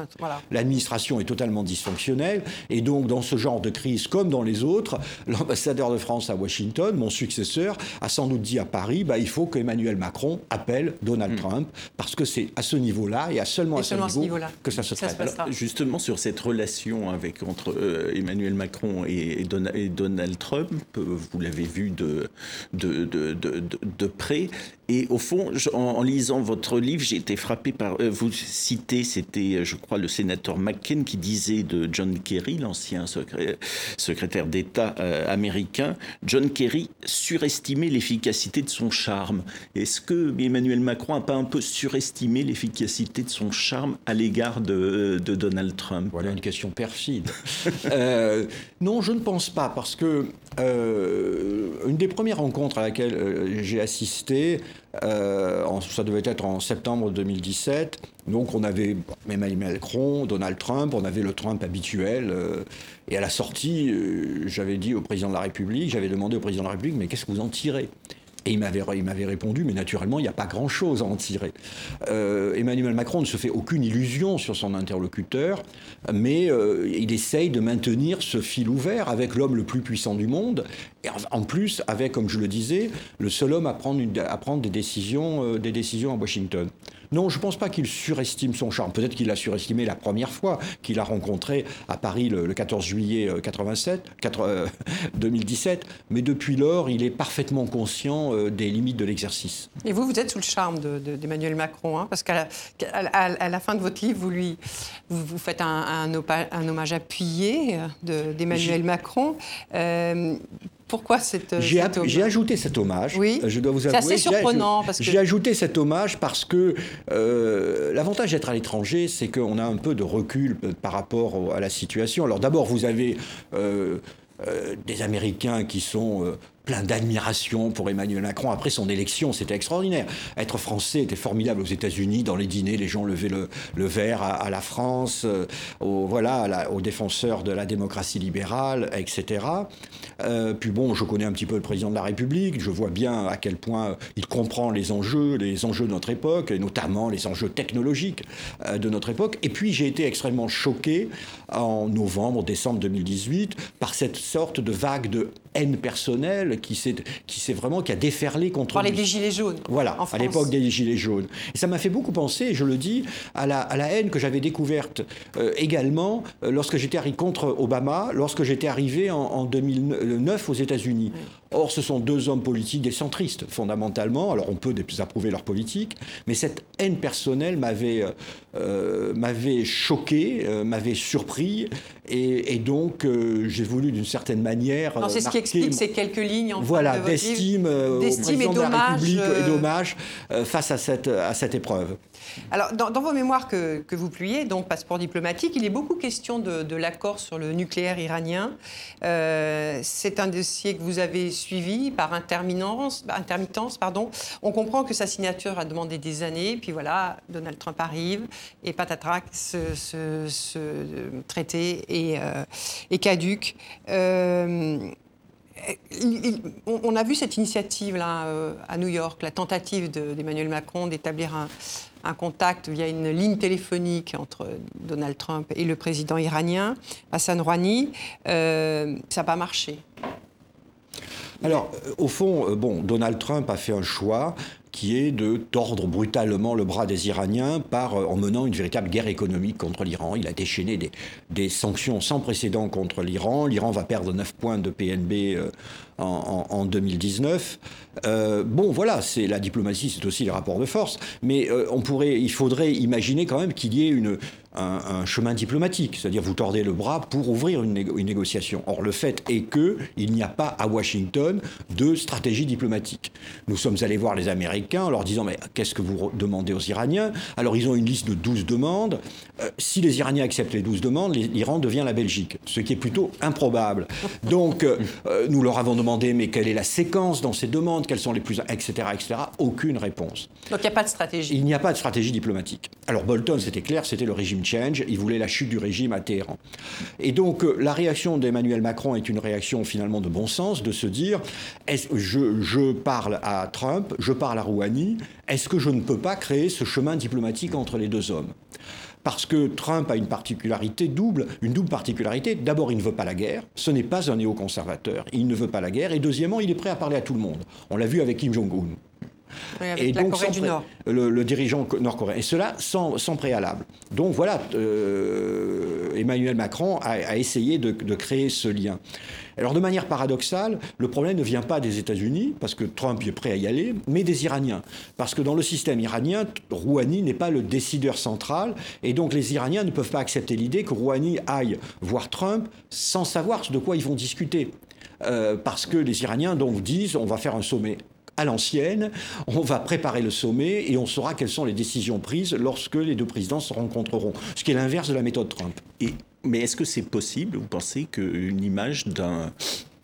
L'administration est totalement dysfonctionnelle. Et donc, dans ce genre de crise, comme dans les autres, l'ambassadeur de France à Washington, mon successeur, a sans doute dit à Paris bah, il faut qu'Emmanuel Macron appelle Donald hmm. Trump, parce que c'est à ce niveau-là et à seulement à ce niveau, que ça se justement, sur cette relation avec, entre euh, Emmanuel Macron et, Donald Trump, euh, vous l'avez vu de, de, de, de, près. Et au fond, en, lisant votre livre, j'ai été frappé par. Euh, vous citez, c'était, je crois, le sénateur McCain qui disait de John Kerry, l'ancien secrétaire d'État américain, John Kerry surestimait l'efficacité de son charme. Est-ce que Emmanuel Macron n'a pas un peu surestimé l'efficacité de son charme à l'égard de, Donald Trump Voilà une question perfide. Euh, non, je ne pense pas, parce que euh, une des premières rencontres à laquelle euh, j'ai assisté, ça devait être en septembre 2017, donc on avait Emmanuel Macron, Donald Trump, on avait le Trump habituel, et à la sortie, j'avais dit au président de la République, j'avais demandé au président de la République, mais qu'est-ce que vous en tirez? Et il m'avait, il m'avait répondu, mais naturellement, il n'y a pas grand-chose à en tirer. Euh, Emmanuel Macron ne se fait aucune illusion sur son interlocuteur, mais euh, il essaye de maintenir ce fil ouvert avec l'homme le plus puissant du monde, et en plus avec, comme je le disais, le seul homme à prendre, à prendre des, décisions, euh, des décisions à Washington. Non, je ne pense pas qu'il surestime son charme. Peut-être qu'il l'a surestimé la première fois qu'il a rencontré à Paris le, 14 juillet 87, 2017, mais depuis lors, il est parfaitement conscient euh, des limites de l'exercice. Et vous, vous êtes sous le charme d'Emmanuel Macron, hein, parce qu'à la, la, fin de votre livre, vous, lui, vous, faites un, un, hommage appuyé euh, d'Emmanuel Macron. Euh, pourquoi cette. J'ai ajouté cet hommage. Oui. Je dois vous avouer. C'est assez surprenant. J'ai ajouté cet hommage parce que euh, l'avantage d'être à l'étranger, c'est qu'on a un peu de recul par rapport à la situation. Alors d'abord, vous avez. Euh, euh, des Américains qui sont plein d'admiration pour Emmanuel Macron. Après son élection, c'était extraordinaire. Être français était formidable aux États-Unis. Dans les dîners, les gens levaient le, verre à, la France, euh, aux, voilà, aux défenseurs de la démocratie libérale, etc. Euh, puis bon, je connais un petit peu le président de la République. Je vois bien à quel point il comprend les enjeux, les enjeux de notre époque, et notamment les enjeux technologiques euh, de notre époque. Et puis j'ai été extrêmement choqué en novembre, décembre 2018 par cette sorte de vague de haine personnelle qui s'est, qui s'est vraiment, qui a déferlé contre. Par les gilets jaunes. Voilà, à l'époque des gilets jaunes. Et ça m'a fait beaucoup penser, je le dis, à la, à la haine que j'avais découverte euh, également euh, lorsque j'étais arrivé contre Obama, lorsque j'étais arrivé en, 2009 aux États-Unis. Or, ce sont deux hommes politiques des centristes, fondamentalement. Alors, on peut désapprouver leur politique, mais cette haine personnelle m'avait, euh, m'avait choqué, m'avait surpris, et, donc j'ai voulu d'une certaine manière. Non, c'est ce qui explique ces quelques lignes en voilà, d'estime euh, au président de la République et d'hommage euh, face à cette, à cette épreuve. Alors, dans, vos mémoires que, vous publiez, donc Passeport diplomatique, il est beaucoup question de, l'accord sur le nucléaire iranien. Euh, c'est un dossier que vous avez suivi par intermittence. On comprend que sa signature a demandé des années, puis voilà, Donald Trump arrive, et patatrac, ce, traité est, est caduque on a vu cette initiative là euh, à New York, la tentative d'Emmanuel Macron d'établir un, contact via une ligne téléphonique entre Donald Trump et le président iranien, Hassan Rouhani. Euh, ça n'a pas marché. Alors, euh, au fond, bon, Donald Trump a fait un choix qui est de tordre brutalement le bras des Iraniens par, en menant une véritable guerre économique contre l'Iran. Il a déchaîné des, des, sanctions sans précédent contre l'Iran. L'Iran va perdre 9 points de PNB en, 2019. Euh, bon, voilà, c'est la diplomatie, c'est aussi les rapports de force, mais euh, on pourrait, il faudrait imaginer quand même qu'il y ait un, chemin diplomatique, c'est-à-dire vous tordez le bras pour ouvrir une, négociation. Or, le fait est que il n'y a pas à Washington de stratégie diplomatique. Nous sommes allés voir les Américains en leur disant mais qu'est-ce que vous demandez aux Iraniens? Alors ils ont une liste de 12 demandes. Euh, si les Iraniens acceptent les 12 demandes, l'Iran devient la Belgique, ce qui est plutôt improbable. Donc nous leur avons demandé mais quelle est la séquence dans ces demandes, quelles sont les plus, etc., etc. Aucune réponse. Donc il n'y a pas de stratégie. Il n'y a pas de stratégie diplomatique. Alors Bolton, c'était clair, c'était le régime change, il voulait la chute du régime à Téhéran. Et donc euh, la réaction d'Emmanuel Macron est une réaction finalement de bon sens, de se dire, je, je parle à Trump, je parle à Rouhani, est-ce que je ne peux pas créer ce chemin diplomatique entre les deux hommes? Parce que Trump a une particularité double, une double particularité. D'abord, il ne veut pas la guerre. Ce n'est pas un néoconservateur. Il ne veut pas la guerre. Et deuxièmement, il est prêt à parler à tout le monde. On l'a vu avec Kim Jong-un. et donc, Corée du Nord. Le, dirigeant nord-coréen. Et cela sans, préalable. Donc voilà, euh, Emmanuel Macron a, essayé de, créer ce lien. Alors de manière paradoxale, le problème ne vient pas des États-Unis, parce que Trump est prêt à y aller, mais des Iraniens. Parce que dans le système iranien, Rouhani n'est pas le décideur central, et donc les Iraniens ne peuvent pas accepter l'idée que Rouhani aille voir Trump sans savoir de quoi ils vont discuter. Euh, parce que les Iraniens donc disent on va faire un sommet à l'ancienne, on va préparer le sommet et on saura quelles sont les décisions prises lorsque les deux présidents se rencontreront, ce qui est l'inverse de la méthode Trump. Et, mais est-ce que c'est possible, vous pensez, qu'une image d'un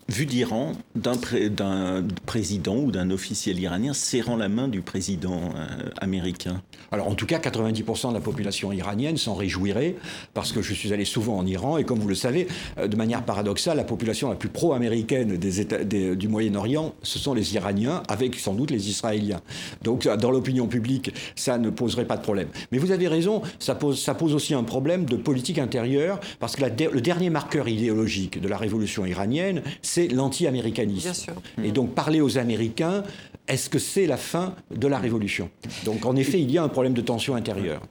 vu d'Iran d'un président ou d'un officiel iranien serrant la main du président euh, américain Alors en tout cas, 90% de la population iranienne s'en réjouirait parce que je suis allé souvent en Iran et comme vous le savez, euh, de manière paradoxale, la population la plus pro-américaine du Moyen-Orient, ce sont les Iraniens avec sans doute les Israéliens. Donc dans l'opinion publique, ça ne poserait pas de problème. Mais vous avez raison, ça pose, ça pose aussi un problème de politique intérieure parce que le dernier marqueur idéologique de la révolution iranienne, c'est l'anti-américanisme. Et donc parler aux Américains, est-ce que c'est la fin de la révolution? Donc en effet, il y a un problème de tension intérieure.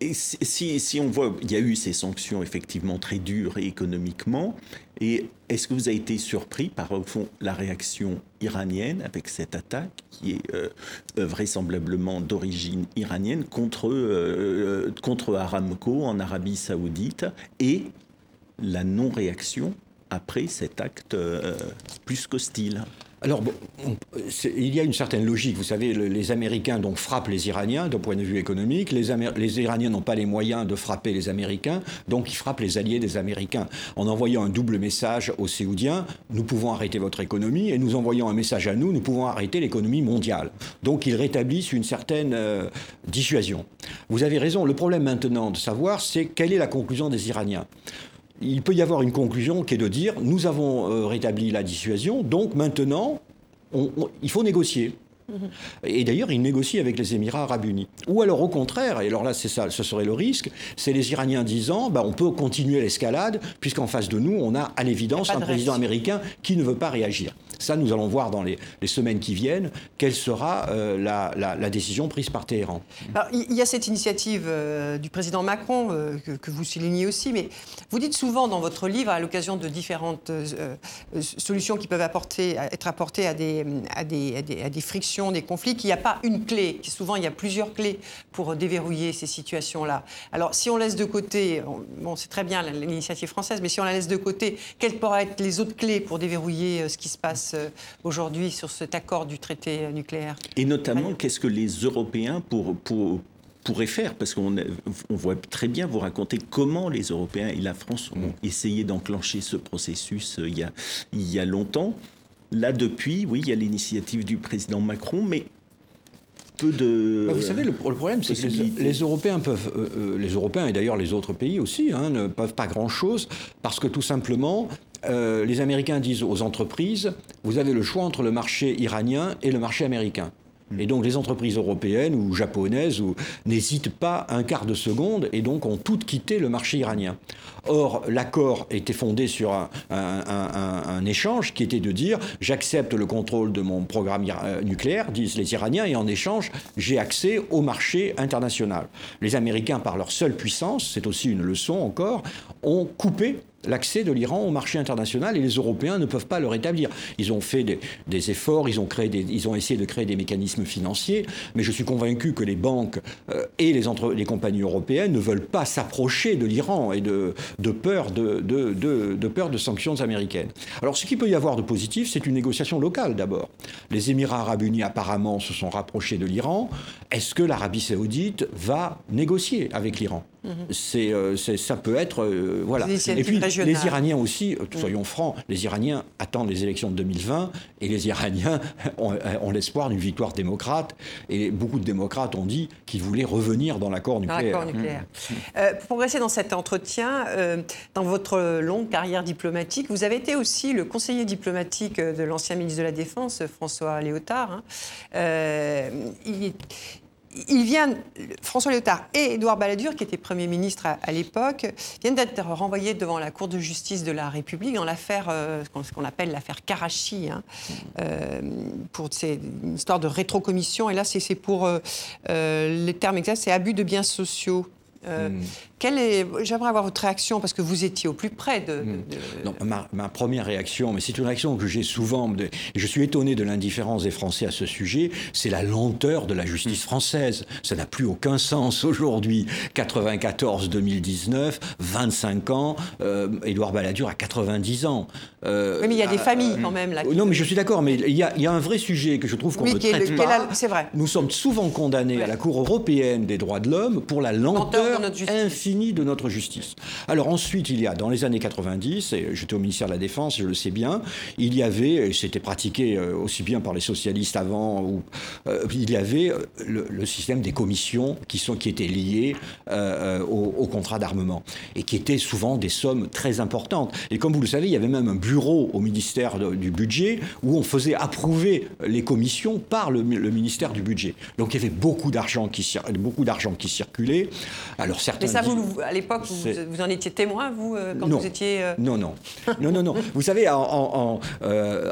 Et si, si, on voit, il y a eu ces sanctions effectivement très dures économiquement, et est-ce que vous avez été surpris par au fond la réaction iranienne avec cette attaque qui est euh, vraisemblablement d'origine iranienne contre, euh, contre Aramco en Arabie saoudite et la non-réaction après cet acte euh, plus qu'hostile alors, il y a une certaine logique. Vous savez, les Américains donc, frappent les Iraniens d'un point de vue économique. Les, Iraniens n'ont pas les moyens de frapper les Américains, donc ils frappent les alliés des Américains. En envoyant un double message aux Séoudiens, nous pouvons arrêter votre économie, et nous envoyons un message à nous, nous pouvons arrêter l'économie mondiale. Donc ils rétablissent une certaine euh, dissuasion. Vous avez raison. Le problème maintenant de savoir, c'est quelle est la conclusion des Iraniens il peut y avoir une conclusion qui est de dire nous avons euh, rétabli la dissuasion, donc maintenant, il faut négocier. Mhm. Et d'ailleurs, il négocie avec les Émirats arabes unis. Ou alors, au contraire, et alors là, c'est ça, ce serait le risque, c'est les Iraniens disant, bah, on peut continuer l'escalade, puisqu'en face de nous, on a à l'évidence un président américain qui ne veut pas réagir. Ça, nous allons voir dans les, semaines qui viennent quelle sera euh, la, décision prise par Téhéran. il y a cette initiative euh, du président Macron euh, que, vous soulignez aussi, mais vous dites souvent dans votre livre, à l'occasion de différentes solutions qui peuvent être apportées à des, à des, frictions, des conflits, qu'il n'y a pas une clé. Souvent, il y a plusieurs clés pour déverrouiller ces situations-là. Alors, si on laisse de côté, bon, c'est très bien l'initiative française, mais si on la laisse de côté, quelles pourraient être les autres clés pour déverrouiller ce qui se passe euh, aujourd'hui sur cet accord du traité nucléaire Et notamment, qu'est-ce que les Européens pour, pour, pourraient faire? Parce qu'on on voit très bien vous raconter comment les Européens et la France ont mm. essayé d'enclencher ce processus euh, il y, a, il y a longtemps. Là, depuis, oui, il y a l'initiative du président Macron, mais peu de. Bah, vous savez, le, problème, c'est que les, Européens peuvent, euh, les Européens et d'ailleurs les autres pays aussi, hein, ne peuvent pas grand-chose parce que tout simplement, euh, les Américains disent aux entreprises, vous avez le choix entre le marché iranien et le marché américain. Et donc les entreprises européennes ou japonaises n'hésitent pas un quart de seconde et donc ont toutes quitté le marché iranien. Or, l'accord était fondé sur un, échange qui était de dire j'accepte le contrôle de mon programme euh, nucléaire, disent les Iraniens, et en échange, j'ai accès au marché international. Les Américains, par leur seule puissance, c'est aussi une leçon encore, ont coupé l'accès de l'Iran au marché international et les Européens ne peuvent pas le rétablir. Ils ont fait des, efforts, ils ont, créé ils ont essayé de créer des mécanismes financiers, mais je suis convaincu que les banques euh, et les, les compagnies européennes ne veulent pas s'approcher de l'Iran et de, peur de, de, peur de sanctions américaines. Alors ce qui peut y avoir de positif, c'est une négociation locale d'abord. Les Émirats arabes unis apparemment se sont rapprochés de l'Iran. Est-ce que l'Arabie saoudite va négocier avec l'Iran? C'est, ça peut être voilà. Et puis les Iraniens aussi, soyons francs, les Iraniens attendent les élections de 2020 et les Iraniens ont, ont l'espoir d'une victoire démocrate. Et beaucoup de démocrates ont dit qu'ils voulaient revenir dans l'accord nucléaire. nucléaire. pour progresser dans cet entretien, dans votre longue carrière diplomatique, vous avez été aussi le conseiller diplomatique de l'ancien ministre de la Défense, François Léotard. Hein. Euh, il, vient, François Léotard et Édouard Balladur, qui était Premier ministre à, l'époque, viennent d'être renvoyés devant la Cour de justice de la République dans l'affaire, euh, ce qu'on appelle l'affaire Karachi, hein, euh, pour une histoire de rétrocommission. Et là, c'est pour, les termes exacts, c'est abus de biens sociaux. Hmm. J'aimerais avoir votre réaction parce que vous étiez au plus près de. Hmm. ma, première réaction, mais c'est une réaction que j'ai souvent. et je suis étonné de l'indifférence des Français à ce sujet. C'est la lenteur de la justice hmm. française. Ça n'a plus aucun sens aujourd'hui. 94-2019, 25 ans. Euh, Édouard Balladur a 90 ans. Euh, oui, mais il y a des euh, familles quand même là. Non, mais je suis d'accord. Mais il y, a, un vrai sujet que je trouve qu'on ne traite pas. C'est vrai. Nous sommes souvent condamnés à la Cour européenne des droits de l'homme pour la lenteur, infinie de notre justice. Alors ensuite, il y a, dans les années 90, et j'étais au ministère de la Défense, je le sais bien, il y avait, et c'était pratiqué euh, aussi bien par les socialistes avant, ou, euh, il y avait euh, le, système des commissions qui, sont, qui étaient liées au, au, contrat d'armement, et qui étaient souvent des sommes très importantes. Et comme vous le savez, il y avait même un bureau au ministère du Budget où on faisait approuver les commissions par le, ministère du Budget. Donc il y avait beaucoup d'argent qui, beaucoup d'argent qui circulait. Alors certains à l'époque, vous, en étiez témoin, vous, euh, quand vous étiez... Euh, non, non. Non, non, non. vous savez, en, en,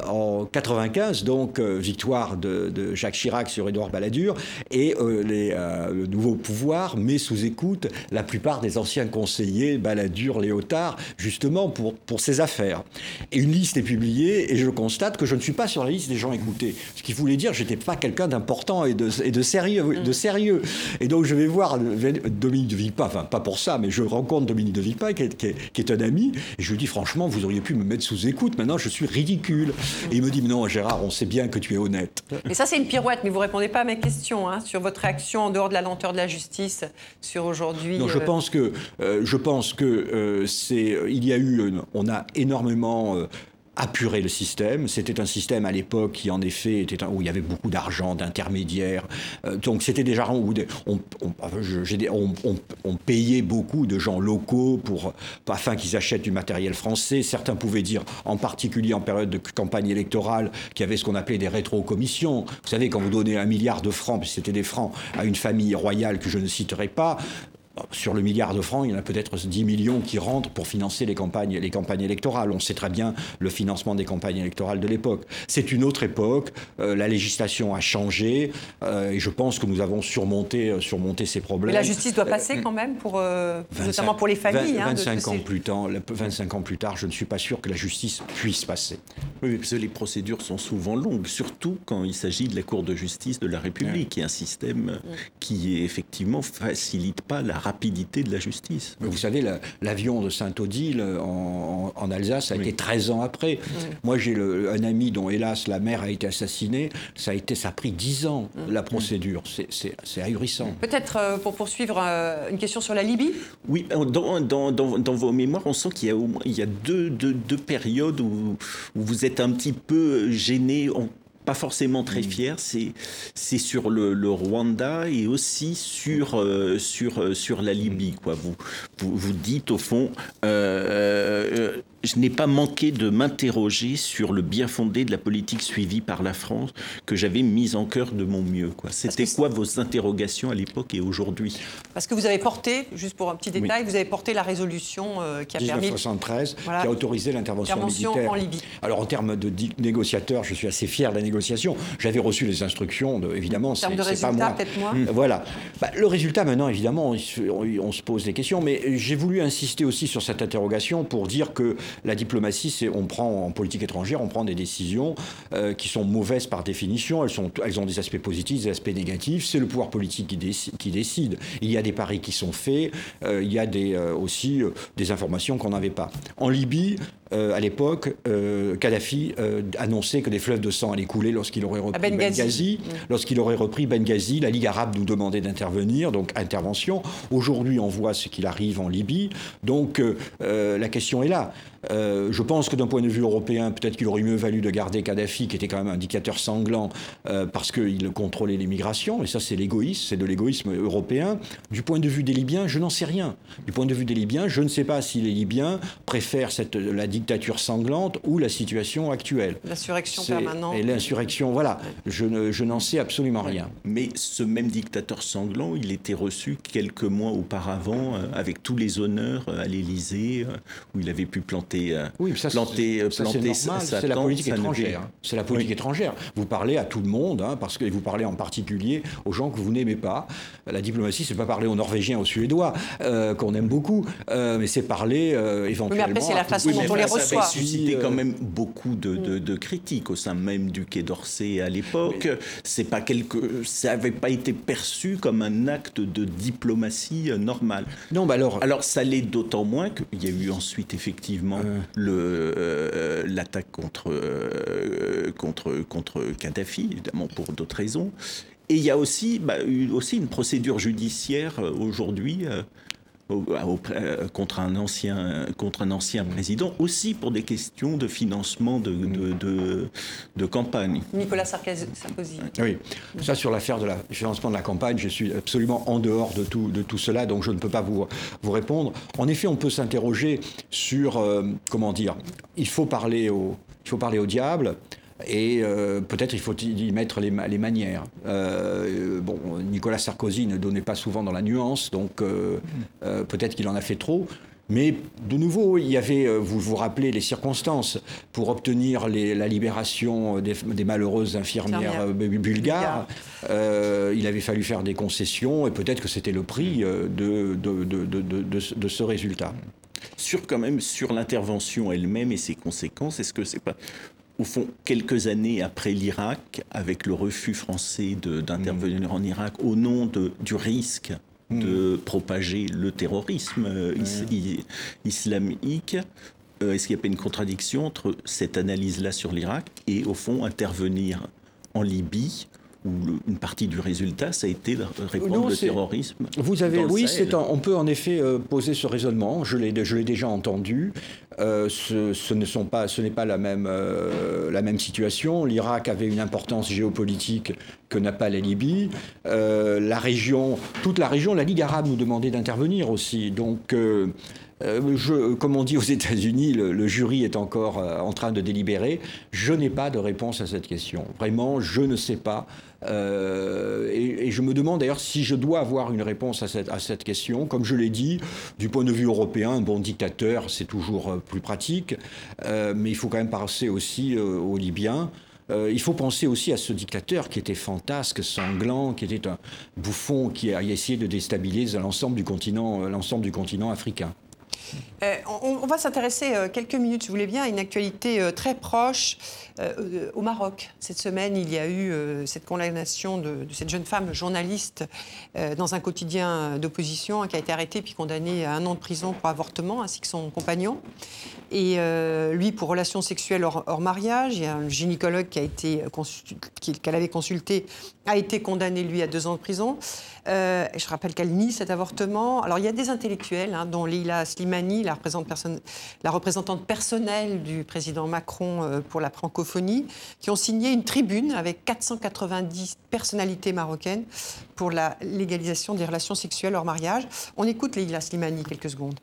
en, 95, euh, donc, victoire de, Jacques Chirac sur Édouard Balladur, et les, le nouveau pouvoir met sous écoute la plupart des anciens conseillers Balladur, Léotard, justement pour, pour ces affaires. Et une liste est publiée, et je constate que je ne suis pas sur la liste des gens écoutés. Ce qui voulait dire que je n'étais pas quelqu'un d'important et de, et de, sérieux, de sérieux. Et donc, je vais voir Dominique Villepin, enfin, pas pour ça, mais je rencontre Dominique de Villepin, qui est, un ami, et je lui dis franchement, vous auriez pu me mettre sous écoute, maintenant je suis ridicule. Et il me dit, non, Gérard, on sait bien que tu es honnête. Mais ça, c'est une pirouette, mais vous répondez pas à mes questions hein, sur votre réaction en dehors de la lenteur de la justice sur aujourd'hui. Non, je euh, pense que, euh, je pense que euh, c'est, il y a eu, on a énormément apurer le système. C'était un système à l'époque qui, en effet, était où il y avait beaucoup d'argent, d'intermédiaires. Euh, donc c'était déjà où on, on, payait beaucoup de gens locaux pour, afin qu'ils achètent du matériel français. Certains pouvaient dire, en particulier en période de campagne électorale, qu'il y avait ce qu'on appelait des rétro-commissions. Vous savez, quand vous donnez un milliard de francs, c'était des francs, à une famille royale que je ne citerai pas, sur le milliard de francs, il y en a peut-être 10 millions qui rentrent pour financer les campagnes, les campagnes électorales. On sait très bien le financement des campagnes électorales de l'époque. C'est une autre époque, euh, la législation a changé euh, et je pense que nous avons surmonté, euh, surmonté ces problèmes. Mais la justice doit passer quand même, pour, notamment pour les familles. 25, hein, ans plus tard, 25 ans plus tard, je ne suis pas sûr que la justice puisse passer. Oui, parce que les procédures sont souvent longues, surtout quand il s'agit de la Cour de justice de la République, qui est un système qui effectivement facilite pas la rapidité de la justice. vous savez, l'avion de Saint-Odile en, Alsace a été 13 ans après. Moi, j'ai un ami dont, hélas, la mère a été assassinée. Ça a, été, ça a pris 10 ans, mm. la procédure. C'est ahurissant. Peut-être, euh, pour poursuivre, euh, une question sur la Libye Oui, dans, dans, dans, vos mémoires, on sent qu'il y a, il y a deux, deux, deux périodes où, où, vous êtes un petit peu gêné pas forcément très mm. fier, c'est c'est sur le, le, Rwanda et aussi sur euh, sur euh, sur la Libye quoi. Vous vous, vous dites au fond euh, je n'ai pas manqué de m'interroger sur le bien fondé de la politique suivie par la France que j'avais mise en cœur de mon mieux. C'était quoi vos interrogations à l'époque et aujourd'hui? Parce que vous avez porté, juste pour un petit détail, vous avez porté la résolution qui a 1973, qui a autorisé l'intervention militaire. en Libye. Alors en termes de négociateur, je suis assez fier de la négociation. J'avais reçu les instructions, de, évidemment, c'est pas moi. moi? Mmh. Voilà. Bah, le résultat, maintenant, évidemment, on, on, se pose des questions, mais j'ai voulu insister aussi sur cette interrogation pour dire que la diplomatie, c'est on prend en politique étrangère, on prend des décisions euh, qui sont mauvaises par définition. Elles, sont, elles ont des aspects positifs, des aspects négatifs. C'est le pouvoir politique qui, qui, décide. Il y a des paris qui sont faits. Euh, il y a des, euh, aussi des informations qu'on n'avait pas. En Libye, à l'époque, Kadhafi annonçait que des fleuves de sang allaient couler lorsqu'il aurait repris Benghazi. Mm. Lorsqu'il aurait repris Benghazi, la Ligue arabe nous demandait d'intervenir, donc intervention. Aujourd'hui, on voit ce qu'il arrive en Libye. Donc la question est là. Euh, je pense que d'un point de vue européen, peut-être qu'il aurait mieux valu de garder Kadhafi, qui était quand même un dictateur sanglant, euh, parce qu'il contrôlait l'immigration, et ça c'est l'égoïsme, c'est de l'égoïsme européen. Du point de vue des Libyens, je n'en sais rien. Du point de vue des Libyens, je ne sais pas si les Libyens préfèrent cette, la dictature sanglante ou la situation actuelle. L'insurrection permanente. Et l'insurrection, voilà. Je, je n'en sais absolument rien. Mais ce même dictateur sanglant, il était reçu quelques mois auparavant euh, avec tous les honneurs à l'Élysée, où il avait pu planter euh, oui, ça, planter, ça, planter C'est la politique étrangère. C'est la politique étrangère. Vous parlez à tout le monde, hein, parce que vous parlez en particulier aux gens que vous n'aimez pas. La diplomatie, c'est pas parler aux Norvégiens, aux Suédois, euh, qu'on aime beaucoup, euh, mais c'est parler éventuellement. mais après, c'est la façon dont on les reçoit. Ça a suscité quand même beaucoup de, de, critiques au sein même du Quai d'Orsay à l'époque. C'est pas quelque, ça n'avait pas été perçu comme un acte de diplomatie normal. Non, bah alors. Alors, ça l'est d'autant moins qu'il y a eu ensuite effectivement euh, l'attaque contre, euh, contre, contre Kadhafi, évidemment pour d'autres raisons. Et il y a aussi, bah, aussi une procédure judiciaire euh, euh, contre, un ancien, contre un ancien président, aussi pour des questions de financement de, de, de, campagne. Nicolas Sarkozy. Oui, ça sur l'affaire de la financement de la campagne, je suis absolument en dehors de tout, de tout cela, donc je ne peux pas vous, vous répondre. En effet, on peut s'interroger sur, euh, comment dire, il faut parler au, il faut parler au diable. Et euh, peut-être il faut y mettre les, les manières. Euh, bon, Nicolas Sarkozy ne donnait pas souvent dans la nuance, donc euh, peut-être qu'il en a fait trop. Mais de nouveau, il y avait, vous vous rappelez les circonstances, pour obtenir la libération des, malheureuses infirmières bulgares, il avait fallu faire des concessions et peut-être que c'était le prix de, de, de, de, ce résultat. Sur quand même sur l'intervention elle-même et ses conséquences, est-ce que c'est pas au fond, quelques années après l'Irak, avec le refus français d'intervenir en Irak au nom de, du risque de hmm. propager le terrorisme euh, islamique, euh, est-ce qu'il n'y a pas une contradiction entre cette analyse-là sur l'Irak et, au fond, intervenir en Libye où une partie du résultat, ça a été de répondre au terrorisme. Vous avez, oui, on peut en effet euh, poser ce raisonnement. Je l'ai, je l'ai déjà entendu. Euh, ce, ne sont pas, ce n'est pas la même, euh, la même situation. L'Irak avait une importance géopolitique que n'a pas la Libye. la région, toute la région, la Ligue arabe nous demandait d'intervenir aussi. Donc je, comme on dit aux États-Unis, le, jury est encore en train de délibérer. Je n'ai pas de réponse à cette question. Vraiment, je ne sais pas. Euh, et, je me demande d'ailleurs si je dois avoir une réponse à cette, question. Comme je l'ai dit, du point de vue européen, un bon dictateur, c'est toujours plus pratique. mais il faut quand même penser aussi aux Libyens. il faut penser aussi à ce dictateur qui était fantasque, sanglant, qui était un bouffon, qui a essayé de déstabiliser l'ensemble du continent, l'ensemble du continent africain. Euh, on, va s'intéresser euh, quelques minutes, vous voulez bien, à une actualité euh, très proche au Maroc. Cette semaine, il y a eu cette condamnation de, cette jeune femme journaliste dans un quotidien d'opposition qui a été arrêtée puis condamnée à un an de prison pour avortement, ainsi que son compagnon. Et lui, pour relations sexuelles hors, mariage, il y a un gynécologue qu'elle avait consulté a été condamné, lui, à deux ans de prison. Euh, je rappelle qu'elle nie cet avortement. Alors, il y a des intellectuels, hein, dont Leila Slimani, la, représentante personnelle du président Macron euh, pour la francophonie, qui ont signé une tribune avec 490 personnalités marocaines pour la légalisation des relations sexuelles hors mariage. On écoute Leila Slimani quelques secondes.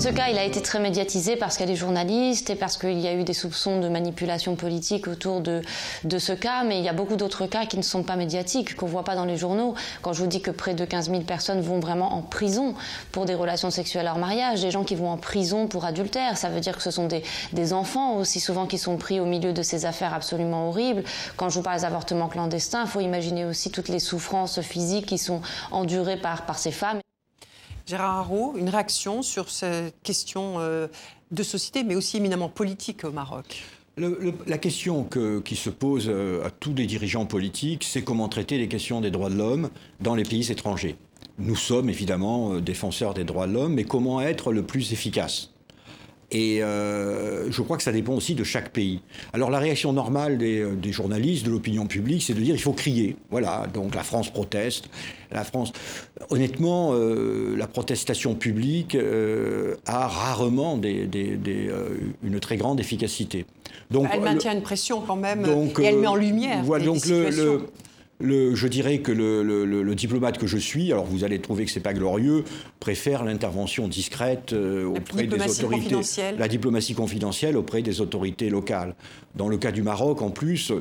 Ce cas, il a été très médiatisé parce qu'elle est journaliste et parce qu'il y a eu des soupçons de manipulation politique autour de, de ce cas, mais il y a beaucoup d'autres cas qui ne sont pas médiatiques, qu'on ne voit pas dans les journaux. Quand je vous dis que près de 15 000 personnes vont vraiment en prison pour des relations sexuelles hors mariage, des gens qui vont en prison pour adultère, ça veut dire que ce sont des, des enfants aussi souvent qui sont pris au milieu de ces affaires absolument horribles. Quand je vous parle des avortements clandestins, il faut imaginer aussi toutes les souffrances physiques qui sont endurées par, par ces femmes. Gérard Haro, une réaction sur cette question de société, mais aussi éminemment politique au Maroc? La question qui se pose à tous les dirigeants politiques, c'est comment traiter les questions des droits de l'homme dans les pays étrangers. Nous sommes évidemment défenseurs des droits de l'homme, mais comment être le plus efficace? Et euh, je crois que ça dépend aussi de chaque pays. Alors la réaction normale des, euh, journalistes, de l'opinion publique, c'est de dire il faut crier. Voilà, donc la France proteste. La France, honnêtement, euh, la protestation publique a rarement des, une très grande efficacité. Donc, elle maintient une pression quand même et elle met en lumière. Voilà, donc le, je dirais que le, diplomate que je suis, alors vous allez trouver que c'est pas glorieux, préfère l'intervention discrète euh, auprès des autorités, la diplomatie confidentielle auprès des autorités locales. Dans le cas du Maroc, en plus,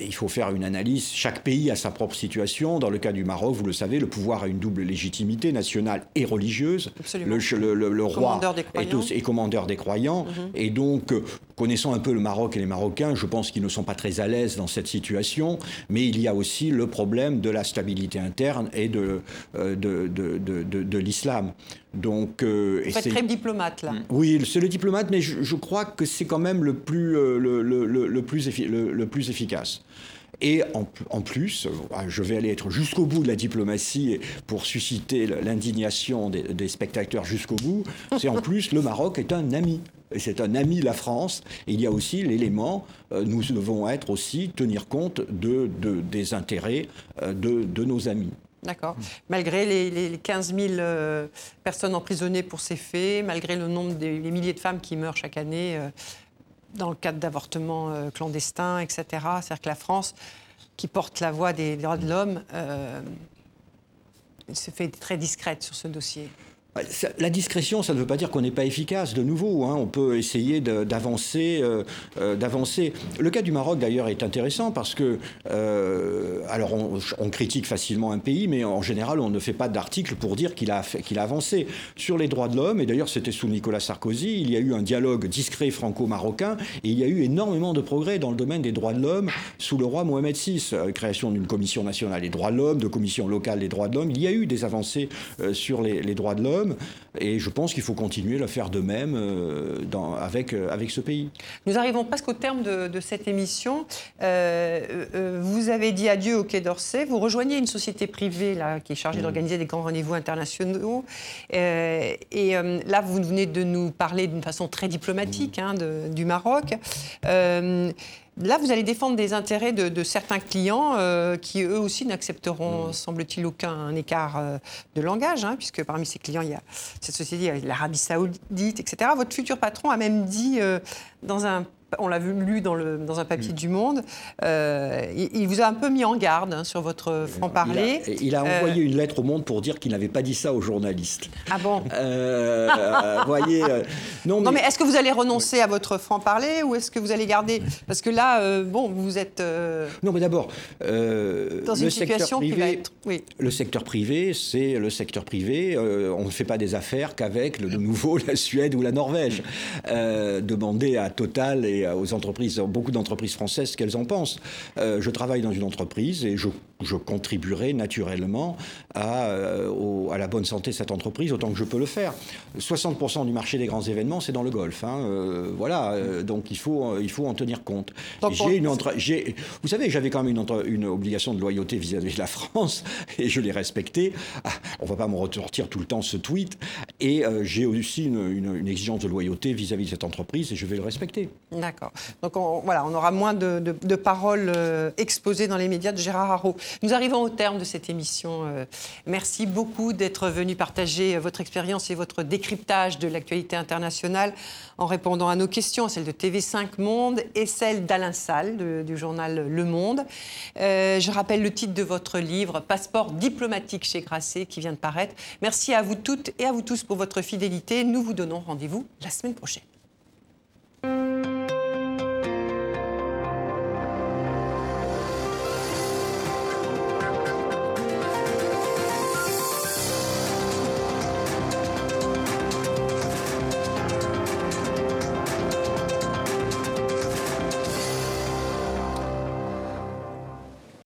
il faut faire une analyse. Chaque pays a sa propre situation. Dans le cas du Maroc, vous le savez, le pouvoir a une double légitimité nationale et religieuse. Le, roi est, commandeur des croyants. Mhm. Et donc, connaissant un peu le Maroc et les Marocains, je pense qu'ils ne sont pas très à l'aise dans cette situation. Mais il y a aussi le problème de la stabilité interne et de, euh, de, de l'islam. Donc, euh, Vous très diplomate, là. Oui, c'est le diplomate, mais je, crois que c'est quand même le plus, euh, le, le, le, plus, le, plus efficace. Et en, plus, euh, je vais aller être jusqu'au bout de la diplomatie pour susciter l'indignation des, spectateurs jusqu'au bout. C'est en plus, le Maroc est un ami. C'est un ami la France. Il y a aussi l'élément, nous devons être aussi tenir compte de, de des intérêts de, de nos amis. D'accord. Malgré les, 15 000 euh, personnes emprisonnées pour ces faits, malgré le nombre des milliers de femmes qui meurent chaque année euh, dans le cadre d'avortements euh, clandestins, etc. C'est-à-dire que la France, qui porte la voix des droits de l'homme, se fait très discrète sur ce dossier. Bah, la discrétion, ça ne veut pas dire qu'on n'est pas efficace. De nouveau, hein. on peut essayer d'avancer, euh, euh. Le cas du Maroc, d'ailleurs, est intéressant parce que, euh, alors, on, critique facilement un pays, mais en général, on ne fait pas d'article pour dire qu'il a, avancé sur les droits de l'homme. Et d'ailleurs, c'était sous Nicolas Sarkozy. Il y a eu un dialogue discret franco-marocain et il y a eu énormément de progrès dans le domaine des droits de l'homme sous le roi Mohamed VI. création d'une commission nationale des droits de l'homme, de commission locale des droits de l'homme. Il y a eu des avancées sur les droits de l'homme. Et je pense qu'il faut continuer à faire de même euh, dans, avec, euh, avec ce pays. Nous arrivons presque au terme de, cette émission. Euh, vous avez dit adieu au Quai d'Orsay. Vous rejoignez une société privée là, qui est chargée mmh. d'organiser des grands rendez-vous internationaux. et là, vous venez de nous parler d'une façon très diplomatique mmh. hein, du Maroc. Là, vous allez défendre des intérêts de, certains clients euh, qui, eux aussi, n'accepteront, mm. semble-t-il, aucun écart euh, de langage, hein, puisque parmi ces clients, il y a cette société, l'Arabie saoudite, etc. Votre futur patron a même dit euh, dans un on l'a lu dans, le, dans, un papier mm. du Monde, euh, il, vous a un peu mis en garde hein, sur votre franc-parler. Il a, euh, envoyé une lettre au Monde pour dire qu'il n'avait pas dit ça aux journalistes. Ah bon euh, voyez, non, mais, est-ce que vous allez renoncer à votre franc-parler ou est-ce que vous allez garder Parce que là, bon, vous êtes... Non, mais d'abord, dans une situation privé, qui va être... Oui. Le secteur privé, c'est le secteur privé. on ne fait pas des affaires qu'avec le, nouveau la Suède ou la Norvège. demander à Total et aux entreprises, beaucoup d'entreprises françaises, qu'elles en pensent. Euh, je travaille dans une entreprise et je, contribuerai naturellement à, euh, à, la bonne santé de cette entreprise autant que je peux le faire. 60% du marché des grands événements, c'est dans le golf. Hein. Euh, voilà, donc il faut, il faut en tenir compte. J'ai une vous savez, j'avais quand même une, une, obligation de loyauté vis-à-vis de la France et je l'ai respectée. Ah, on ne va pas me ressortir tout le temps ce tweet. Et j'ai aussi une, une, exigence de loyauté vis-à-vis -vis de cette entreprise et je vais le respecter. D'accord. Donc on, voilà, on aura moins de, paroles euh, exposées dans les médias de Gérard Haro. Nous arrivons au terme de cette émission. Euh, merci beaucoup d'être venu partager votre expérience et votre décryptage de l'actualité internationale en répondant à nos questions, celles de TV5 Monde et celles d'Alain Salle du journal Le Monde. Euh, je rappelle le titre de votre livre, Passeport diplomatique chez Grasset, qui vient de paraître. Merci à vous toutes et à vous tous pour votre fidélité. Nous vous donnons rendez-vous la semaine prochaine.